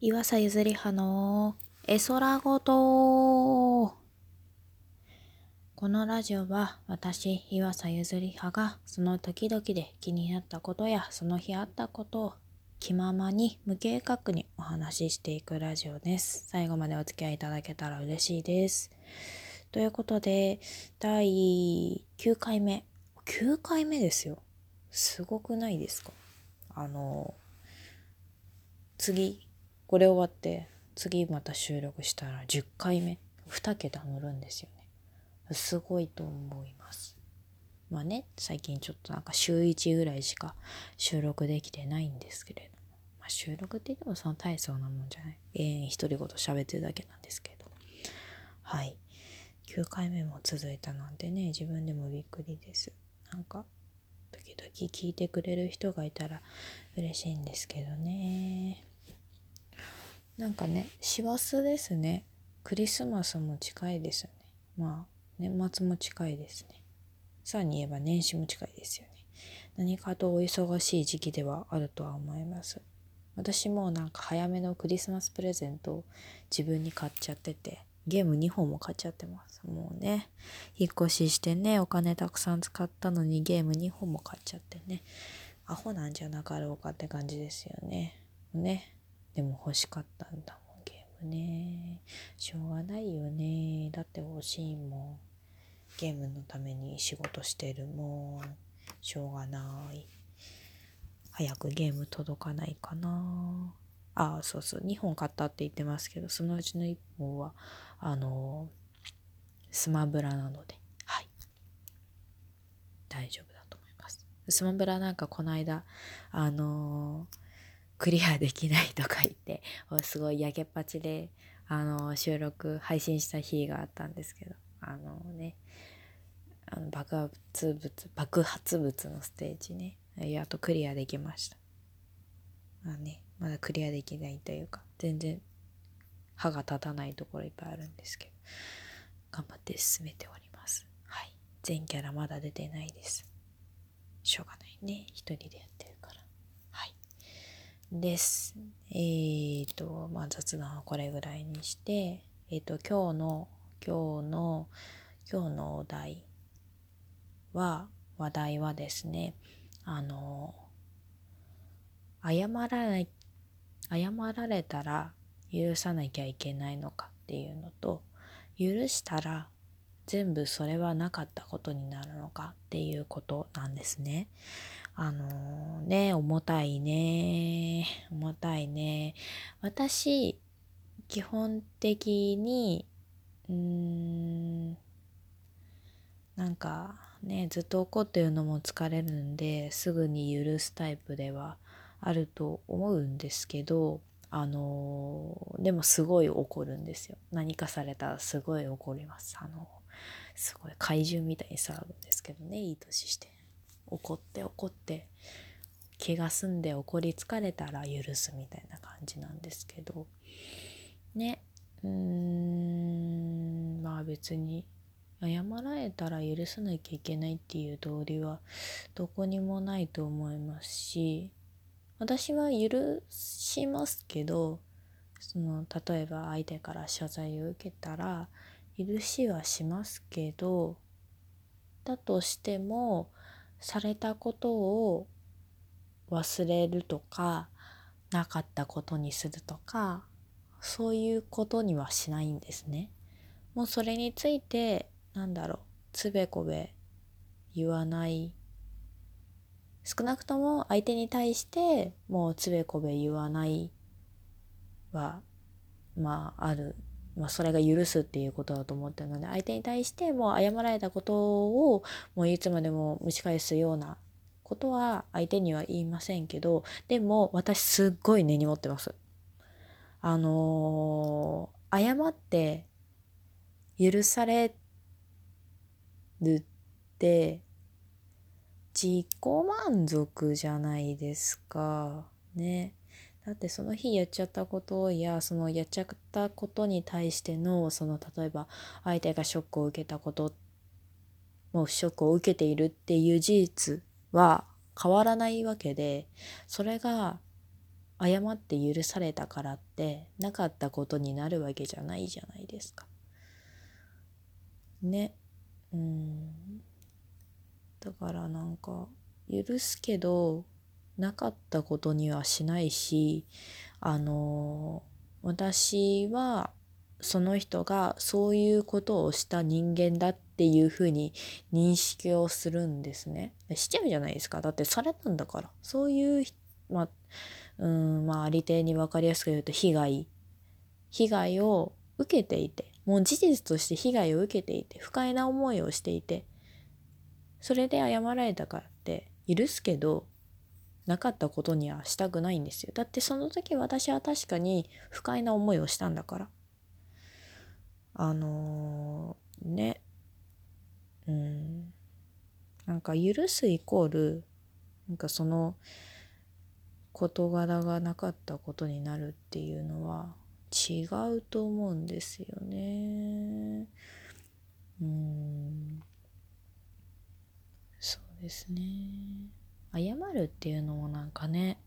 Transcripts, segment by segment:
岩佐ゆずりはの絵空ごとこのラジオは私岩佐ゆずりはがその時々で気になったことやその日あったことを気ままに無計画にお話ししていくラジオです。最後までお付き合いいただけたら嬉しいです。ということで第9回目9回目ですよ。すごくないですか？あの次これ終わって次また収録したら10回目。2桁乗るんですよね。すごいと思います。まあね最近ちょっとなんか週1ぐらいしか収録できてないんですけれども、まあ、収録って言ってもその大層なもんじゃない。永遠独り言喋ってるだけなんですけどはい。9回目も続いたなんてね自分でもびっくりです。なんか時々聞いてくれる人がいたら嬉しいんですけどね。なんかね師走ですね。クリスマスも近いですよね。まあ年末も近いですね。さらに言えば年始も近いですよね。何かとお忙しい時期ではあるとは思います。私もなんか早めのクリスマスプレゼントを自分に買っちゃっててゲーム2本も買っちゃってます。もうね引っ越ししてねお金たくさん使ったのにゲーム2本も買っちゃってね。アホなんじゃなかろうかって感じですよね。ねでも欲しかったんだもんゲームね。しょうがないよね。だって欲しいもん。ゲームのために仕事してるもん。しょうがない。早くゲーム届かないかな。あそうそう。2本買ったって言ってますけどそのうちの1本はあのスマブラなので。はい。大丈夫だと思います。スマブラなんかこの間あのークリアできないとか言ってすごいやけっぱちであの収録配信した日があったんですけどあのねあの爆発物爆発物のステージね。やっとクリアできました。まあねまだクリアできないというか全然歯が立たないところいっぱいあるんですけど頑張って進めております。はい。全キャラまだ出てないです。しょうがないね。一人でやって。です。えーと、まあ雑談はこれぐらいにして、えっ、ー、と、今日の、今日の、今日のお題は、話題はですね、あの、謝らない、謝られたら許さなきゃいけないのかっていうのと、許したら全部それはなかったことになるのかっていうことなんですね。あのー、ね、重たいね。重たいね。私、基本的に、うーん、なんかね、ずっと怒ってるのも疲れるんで、すぐに許すタイプではあると思うんですけど、あのー、でもすごい怒るんですよ。何かされたらすごい怒ります。あのすごい怪獣みたいに騒ぐんですけどね、いい年して。怒って怒って気が済んで怒り疲れたら許すみたいな感じなんですけど。ね。うーん。まあ別に謝られたら許さなきゃいけないっていう道理はどこにもないと思いますし私は許しますけどその例えば相手から謝罪を受けたら許しはしますけどだとしてもされたことを忘れるとかなかったことにするとかそういうことにはしないんですね。もうそれについてなんだろうつべこべ言わない少なくとも相手に対してもうつべこべ言わないはまああるま、それが許すっていうことだと思ってるので相手に対してもう謝られたことをもういつまでも蒸し返すようなことは相手には言いませんけどでも私すっごい根に持ってます。あのー、謝って許されるって自己満足じゃないですかね。だってその日やっちゃったことやそのやっちゃったことに対してのその例えば相手がショックを受けたこともうショックを受けているっていう事実は変わらないわけでそれが謝って許されたからってなかったことになるわけじゃないじゃないですか。ね。うん。だからなんか許すけどなかったことにはしないしあの私はその人がそういうことをした人間だっていうふうに認識をするんですね。しちゃうじゃないですか。だってされたんだから。そういう、まあ、うんまあありてに分かりやすく言うと被害被害を受けていてもう事実として被害を受けていて不快な思いをしていてそれで謝られたからって許すけどなかったことにはしたくないんですよ。だってその時私は確かに不快な思いをしたんだから。あのー、ね。うん。なんか許すイコールなんかその事柄がなかったことになるっていうのは違うと思うんですよね。うん。そうですね。謝るっていうのもなんかね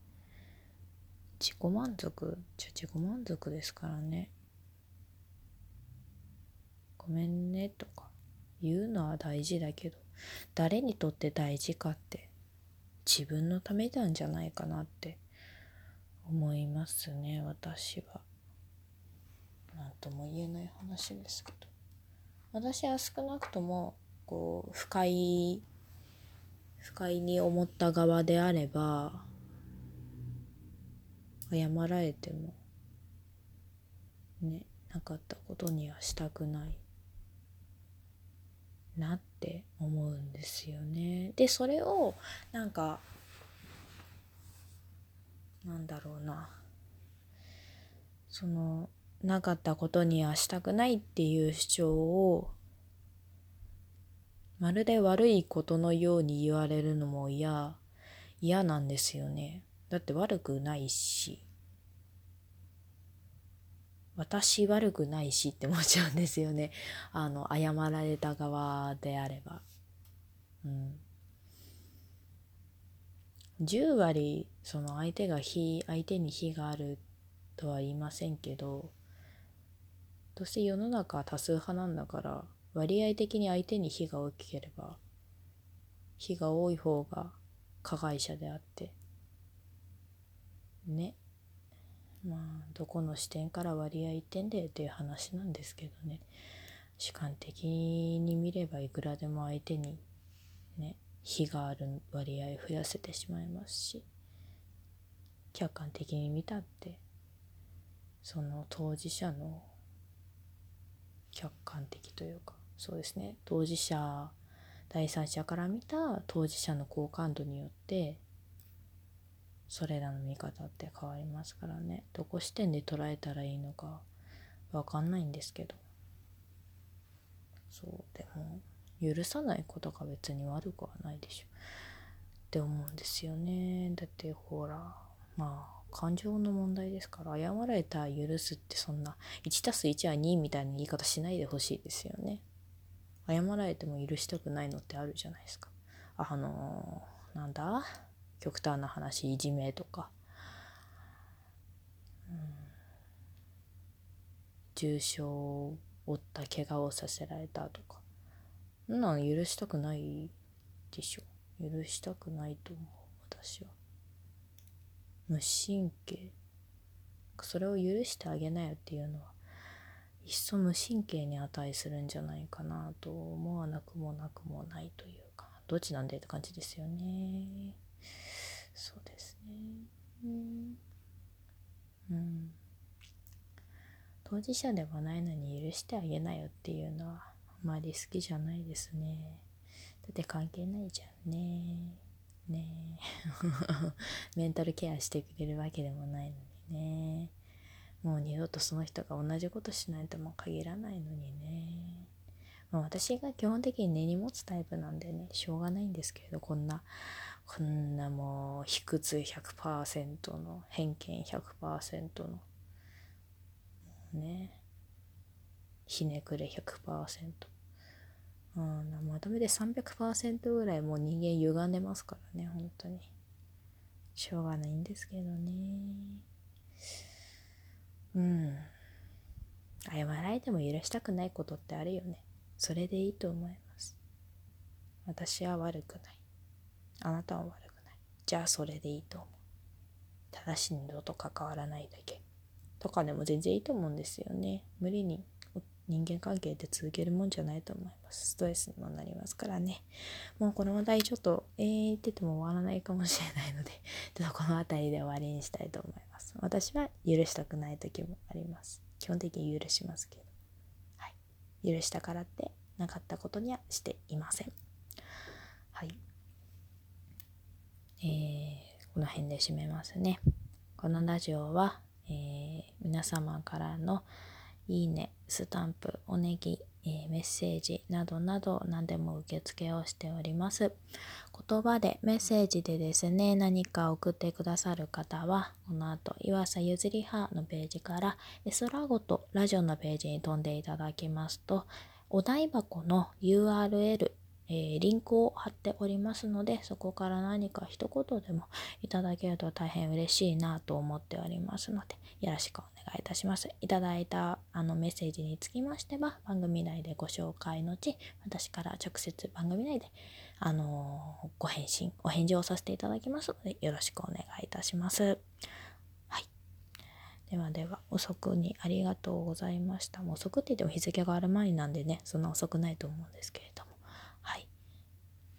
自己満足じゃ自己満足ですからね。ごめんねとか言うのは大事だけど誰にとって大事かって自分のためなんじゃないかなって思いますね私は。何とも言えない話ですけど私は少なくともこう不快不快に思った側であれば謝られてもねなかったことにはしたくないなって思うんですよね。でそれをなんかなんだろうなそのなかったことにはしたくないっていう主張をまるで悪いことのように言われるのも嫌嫌なんですよね。だって悪くないし。私悪くないしって思っちゃうんですよね。あの謝られた側であれば。うん。10割その相手が非相手に非があるとは言いませんけどどうせ世の中多数派なんだから割合的に相手に非が大きければ非が多い方が加害者であってね。まあどこの視点から割合言ってんだよっていう話なんですけどね。主観的に見ればいくらでも相手にね非がある割合増やせてしまいますし客観的に見たってその当事者の客観的というかそうですね。当事者第三者から見た当事者の好感度によってそれらの見方って変わりますからね。どこ視点で捉えたらいいのか分かんないんですけど。そう。でも許さないことが別に悪くはないでしょ。って思うんですよね。だってほらまあ感情の問題ですから謝られたら許すってそんな1 1は2みたいな言い方しないでほしいですよね。謝られても許したくないのってあるじゃないですか。あのー、なんだ？極端な話いじめとか、うん、重傷を負った怪我をさせられたとか。そんなん許したくないでしょ。許したくないと思う。私は。無神経。それを許してあげなよっていうのは一層無神経に値するんじゃないかなと思わなくもなくもないというかどっちなんでって感じですよね。そうですね。うん。うん当事者ではないのに許してあげなよっていうのはあまり好きじゃないですね。だって関係ないじゃんね。ね メンタルケアしてくれるわけでもないのにね。もう二度とその人が同じことしないとも限らないのにね、まあ、私が基本的に根に持つタイプなんでねしょうがないんですけれどこんなこんなもう卑屈100%の偏見100%のねひねくれ100%うん、まとめて300%ぐらいもう人間歪んでますからね本当に。しょうがないんですけどね。うん。謝られても許したくないことってあるよね。それでいいと思います。私は悪くない。あなたは悪くない。じゃあそれでいいと思う。ただし二度と関わらないだけ。とかでも全然いいと思うんですよね。無理に人間関係って続けるもんじゃないと思います。ストレスにもなりますからね。もうこの話題ちょっとえー、言ってても終わらないかもしれないので ちょっとこの辺りで終わりにしたいと思います。私は許したくない時もあります。基本的に許しますけど、はい、許したからってなかったことにはしていません。はい。えー、この辺で締めますね。このラジオは、えー、皆様からのいいね、スタンプ、おねぎ、えー、メッセージなどなど何でも受付をしております。言葉でメッセージでですね、何か送ってくださる方は、この後、岩佐ゆずりはのページから、S ラゴとラジオのページに飛んでいただきますと、お台箱の URL えー、リンクを貼っておりますので、そこから何か一言でもいただけると大変嬉しいなと思っておりますので、よろしくお願いいたします。いただいたあのメッセージにつきましては、番組内でご紹介のち、私から直接番組内で、あのー、ご返信、お返事をさせていただきますので、よろしくお願いいたします。ではでは、遅くにありがとうございました。もう遅くって言っても日付がある前なんでね、そんな遅くないと思うんですけれども。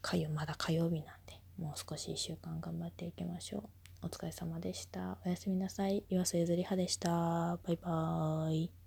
火曜まだ火曜日なんでもう少し1週間頑張っていきましょう。お疲れ様でした。おやすみなさい。岩瀬ゆずりはでした。バイバーイ。